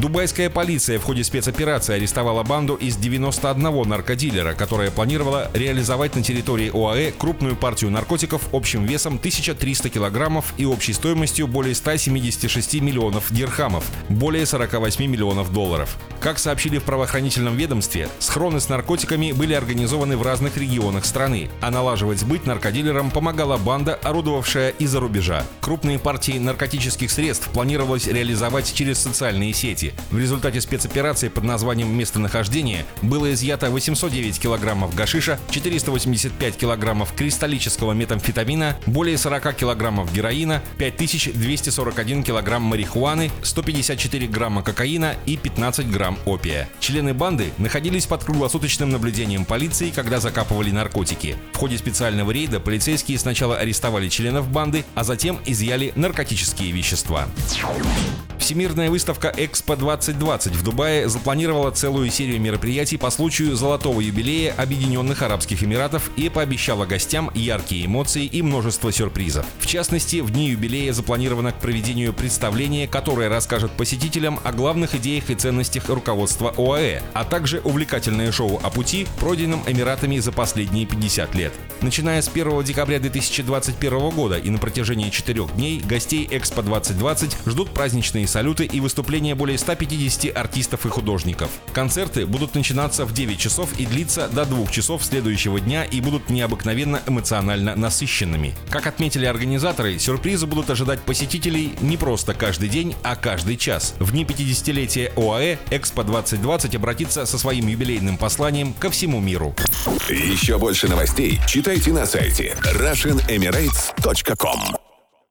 Дубайская полиция в ходе спецоперации арестовала банду из 91 наркодилера, которая планировала реализовать на территории ОАЭ крупную партию наркотиков общим весом 1300 килограммов и общей стоимостью более 176 миллионов дирхамов, более 48 миллионов долларов. Как сообщили в правоохранительном ведомстве, схроны с наркотиками были организованы в разных регионах страны, а налаживать сбыт наркодилерам помогала банда, орудовавшая из-за рубежа. Крупные партии наркотических средств планировалось реализовать через социальные сети. В результате спецоперации под названием «Местонахождение» было изъято 809 килограммов гашиша, 485 килограммов кристаллического метамфетамина, более 40 килограммов героина, 5241 килограмм марихуаны, 154 грамма кокаина и 15 грамм опия. Члены банды находились под круглосуточным наблюдением полиции, когда закапывали наркотики. В ходе специального рейда полицейские сначала арестовали членов банды, а затем изъяли наркотические вещества. Всемирная выставка Экспо 2020 в Дубае запланировала целую серию мероприятий по случаю золотого юбилея Объединенных Арабских Эмиратов и пообещала гостям яркие эмоции и множество сюрпризов. В частности, в дни юбилея запланировано к проведению представление, которое расскажет посетителям о главных идеях и ценностях руководства ОАЭ, а также увлекательное шоу о пути, пройденном Эмиратами за последние 50 лет. Начиная с 1 декабря 2021 года и на протяжении четырех дней гостей Экспо 2020 ждут праздничные салюты и выступления более 150 артистов и художников. Концерты будут начинаться в 9 часов и длиться до 2 часов следующего дня и будут необыкновенно эмоционально насыщенными. Как отметили организаторы, сюрпризы будут ожидать посетителей не просто каждый день, а каждый час. В дни 50-летия ОАЭ Экспо 2020 обратится со своим юбилейным посланием ко всему миру. Еще больше новостей читайте на сайте RussianEmirates.com